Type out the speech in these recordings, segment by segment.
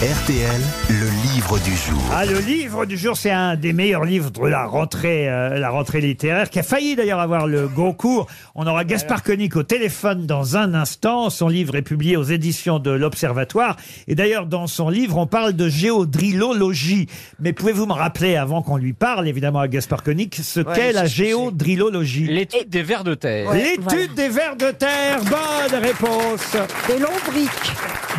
RTL, le livre du jour. Ah, le livre du jour, c'est un des meilleurs livres de la rentrée, euh, la rentrée littéraire, qui a failli d'ailleurs avoir le Goncourt. On aura Gaspard Koenig au téléphone dans un instant. Son livre est publié aux éditions de l'Observatoire. Et d'ailleurs, dans son livre, on parle de géodrillologie. Mais pouvez-vous me rappeler, avant qu'on lui parle, évidemment, à Gaspard Koenig, ce qu'est la géodrillologie L'étude des vers de terre. L'étude des vers de terre. Bonne réponse Des lombriques.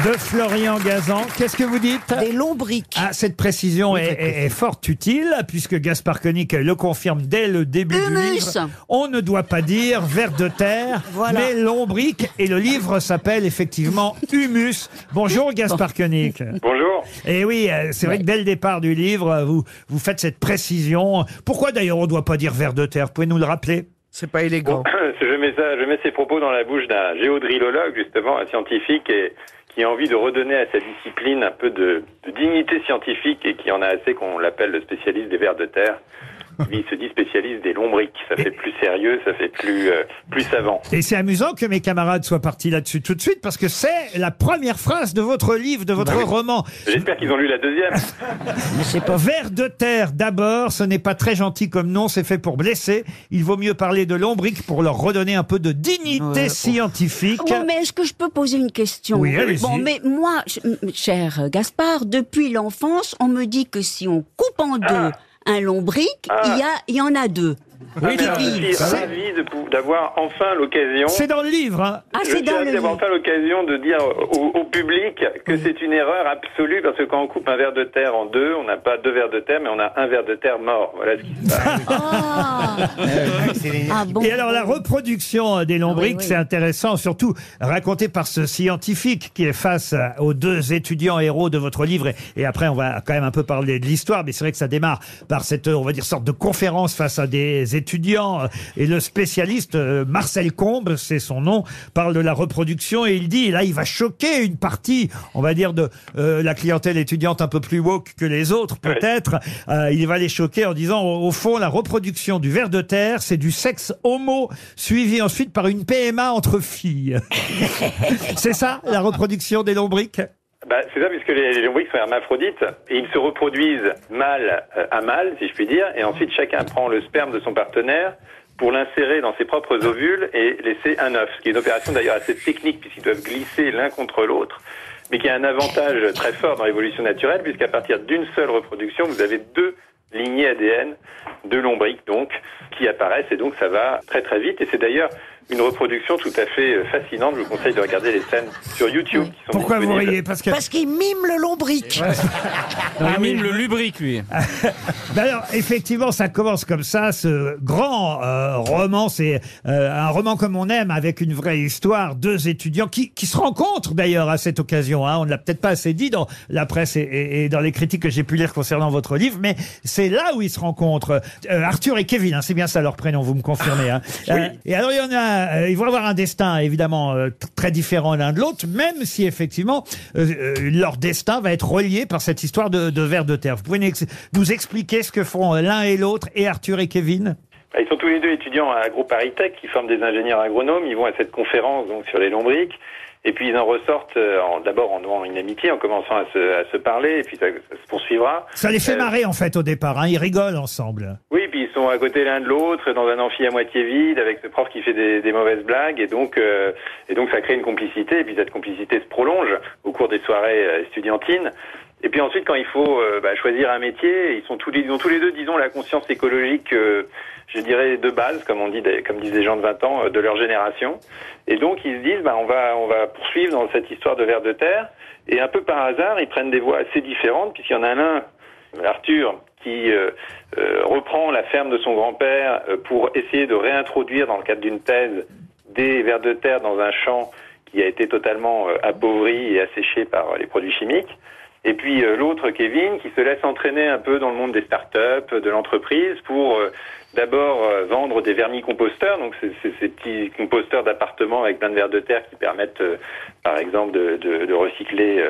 De Florian Gazan. Qu'est-ce que vous dites? Des lombriques. Ah, cette précision est, est- est fort utile, puisque Gaspard Koenig le confirme dès le début du Humus. livre. On ne doit pas dire vers de terre, Voilà. mais lombrique. Et le livre s'appelle effectivement Humus. Bonjour Gaspard Koenig. Bonjour. Et oui, euh, c'est vrai que dès le départ du livre, euh, vous, vous faites cette précision. Pourquoi d'ailleurs on ne doit pas dire vers de terre? Pouvez-nous le rappeler? C'est pas élégant. Je mets, ça, je mets ces propos dans la bouche d'un géodrillologue, justement, un scientifique, et, qui a envie de redonner à sa discipline un peu de, de dignité scientifique et qui en a assez qu'on l'appelle le spécialiste des vers de terre. Lui, il se dit spécialiste des lombriques. Ça fait plus sérieux, ça fait plus, euh, plus savant. Et c'est amusant que mes camarades soient partis là-dessus tout de suite, parce que c'est la première phrase de votre livre, de votre roman. J'espère qu'ils ont lu la deuxième. Mais c'est pas Vers de terre d'abord, ce n'est pas très gentil comme nom, c'est fait pour blesser. Il vaut mieux parler de lombrique pour leur redonner un peu de dignité scientifique. Oui, mais est-ce que je peux poser une question Oui, allez-y. Bon, mais moi, cher Gaspard, depuis l'enfance, on me dit que si on coupe en deux un lombric, Ah. il y, a, il y en a deux. Ah, oui, je suis ravi d'avoir enfin l'occasion. C'est dans le livre. hein. Ah, Je c'est suis dans ravi le d'avoir livre. enfin l'occasion de dire au, au public que c'est une erreur absolue parce que quand on coupe un verre de terre en deux, on n'a pas deux verres de terre, mais on a un verre de terre mort. Voilà ce qui se passe. Ah, Ah bon Et alors la reproduction des Ah oui, oui. c'est intéressant, surtout raconté par ce scientifique qui est face aux deux étudiants héros de votre livre. Et, et après, on va quand même un peu parler de l'histoire, mais c'est vrai que ça démarre par cette, on va dire, sorte de conférence face à des étudiants. Et le spécialiste, euh, Marcel Combe, c'est son nom, parle de la reproduction et il dit, et là, il va choquer une partie, on va dire, de euh, la clientèle étudiante un peu plus woke que les autres, peut-être. Euh, il va les choquer en disant, au, au fond, la reproduction du ver de terre, c'est du sexe homo, suivi ensuite par une PMA entre filles. c'est ça, la reproduction des lombriques? Bah, c'est ça, puisque les, les lombriques sont hermaphrodites et ils se reproduisent mâle euh, à mâle, si je puis dire, et ensuite chacun prend le sperme de son partenaire pour l'insérer dans ses propres ovules et laisser un œuf, ce qui est une opération d'ailleurs assez technique puisqu'ils doivent glisser l'un contre l'autre, mais qui a un avantage très fort dans l'évolution naturelle puisqu'à partir d'une seule reproduction, vous avez deux lignées ADN de lombriques donc qui apparaissent et donc ça va très très vite. Et c'est d'ailleurs une reproduction tout à fait euh, fascinante. Je vous conseille de regarder les scènes sur YouTube qui sont Pourquoi vous riez Parce qu'il mime le lombric. Ah, il mime le lubrique, lui. Ben alors, effectivement, ça commence comme ça, ce grand euh, roman. C'est euh, un roman comme on aime, avec une vraie histoire. Deux étudiants qui, qui se rencontrent d'ailleurs à cette occasion. Hein. On ne l'a peut-être pas assez dit dans la presse et, et- et dans les critiques que j'ai pu lire concernant votre livre, mais c'est là où ils se rencontrent. Euh, Arthur et Kevin, hein, c'est bien ça leur prénom, vous me confirmez. Hein. Euh, et alors, il y en a, euh, ils vont avoir un destin évidemment euh, très différent l'un de l'autre, même si effectivement euh, euh, leur destin va être relié par cette histoire de, de vers de terre. Vous pouvez nous ex- nous expliquer ce que font l'un et l'autre, et Arthur et Kevin? Bah, Ils sont tous les deux étudiants à AgroParisTech qui forment des ingénieurs agronomes. Ils vont à cette conférence donc sur les lombriques. Et puis ils en ressortent en- d'abord en nouant une amitié, en commençant à se, à se parler, et puis ça, ça se poursuivra. Ça les fait marrer en fait au départ, hein, ils rigolent ensemble. Oui, à côté l'un de l'autre, dans un amphi à moitié vide, avec ce prof qui fait des, mauvaises blagues, et donc, euh, et donc ça crée une complicité, et puis cette complicité se prolonge au cours des soirées euh. Et puis ensuite, quand il faut euh, bah, choisir un métier, ils sont tous les, ont tous les deux, disons, la conscience écologique, euh, je dirais, de base, comme on dit, comme disent des gens de 20 ans, de leur génération. Et donc ils se disent, bah, on va, on va poursuivre dans cette histoire de vers de terre. Et un peu par hasard, ils prennent des voies assez différentes, puisqu'il y en a l'un, Arthur, qui euh, euh, reprend la ferme de son grand-père euh, pour essayer de réintroduire dans le cadre d'une thèse des vers de terre dans un champ qui a été totalement appauvri et asséché par les produits chimiques. Et puis l'autre, Kevin, qui se laisse entraîner un peu dans le monde des startups, de l'entreprise, pour d'abord vendre des vermicomposteurs, donc c'est ces petits composteurs d'appartements avec plein de vers de terre qui permettent, par exemple, de, de- recycler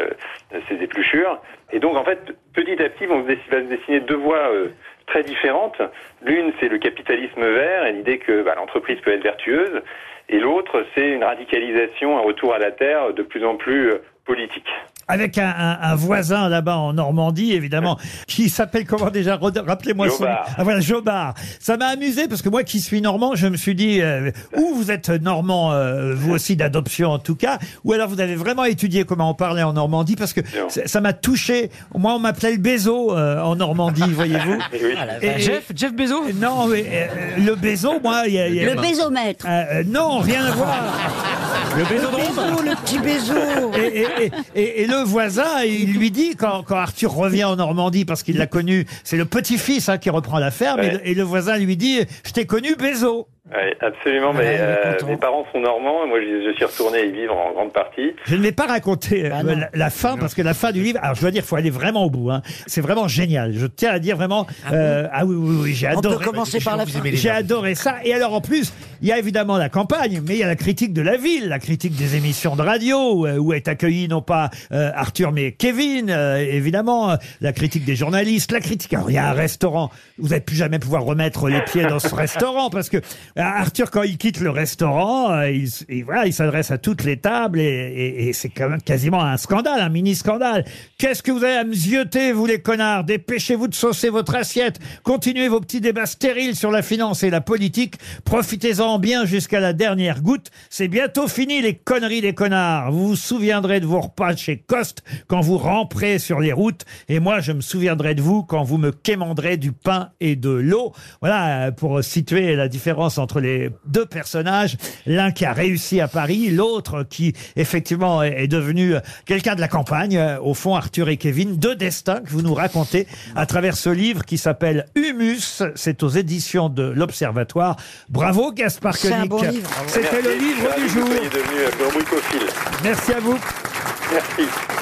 ces épluchures. Et donc en fait, petit à petit, vont dess- va se dessiner deux voies euh, très différentes. L'une, c'est le capitalisme vert et l'idée que bah, l'entreprise peut être vertueuse. Et l'autre, c'est une radicalisation, un retour à la terre de plus en plus euh, politique. Avec un, un- un voisin là-bas en Normandie, évidemment, qui s'appelle comment déjà Rappelez-moi son nom. Jobard. Ah voilà, Jobard. Ça m'a amusé parce que moi qui suis normand, je me suis dit, euh, ou vous êtes normand, euh, vous aussi d'adoption en tout cas, ou alors vous avez vraiment étudié comment on parlait en Normandie parce que ça m'a touché. Moi, on m'appelait le Bézo euh, en Normandie, voyez-vous. Et- Jeff, Jeff Bezos non, mais, euh, le Bézo, moi, il y a, il y a- Le bésomètre. Euh, euh, non, rien à voir. Le petit bézo. Et, et- et- et- et le voisin, il lui dit, quand, quand Arthur revient en Normandie, parce qu'il l'a connu, c'est le petit-fils hein, qui reprend la ferme, et, Ouais. le, et le voisin lui dit, je t'ai connu, Bézo. Ouais, absolument. Mais euh, mes parents sont normands. et Moi, je, je suis retourné y vivre en grande partie. Je ne vais pas raconter euh, Ah non. la, la fin, parce que la fin du livre, alors je dois dire, il faut aller vraiment au bout. hein. C'est vraiment génial. Je tiens à dire vraiment, euh, ah oui, oui, oui, j'ai On adoré. peut commencer par la fin. J'ai adoré ça. Et alors en plus, il y a évidemment la campagne, mais il y a la critique de la ville, la critique des émissions de radio, euh, où est accueilli non pas euh, Arthur mais Kevin, euh, évidemment, la critique des journalistes, la critique. Alors il y a un restaurant, vous n'allez plus jamais pouvoir remettre les pieds dans ce restaurant parce que Arthur quand il quitte le restaurant, euh, il, voilà, il s'adresse à toutes les tables et, c'est quand même quasiment un scandale, un mini scandale. Qu'est-ce que vous avez à me zioter, vous les connards? Dépêchez-vous de saucer votre assiette. Continuez vos petits débats stériles sur la finance et la politique. Profitez-en bien jusqu'à la dernière goutte. C'est bientôt fini les conneries des connards. Vous vous souviendrez de vos repas chez Coste quand vous ramperez sur les routes. Et moi, je me souviendrai de vous quand vous me quémanderez du pain et de l'eau. Voilà, euh, pour situer la différence entre les deux personnages. L'un qui a réussi à Paris, l'autre qui, effectivement, est devenu euh, quelqu'un de la campagne. Euh, Au fond, Arthur et Kevin, deux destins que vous nous racontez à travers ce livre qui s'appelle Humus. C'est aux éditions de l'Observatoire. Bravo, Gaspard C'est un Koenig. bon livre. C'était le Merci. livre du jour. Merci à vous. Merci.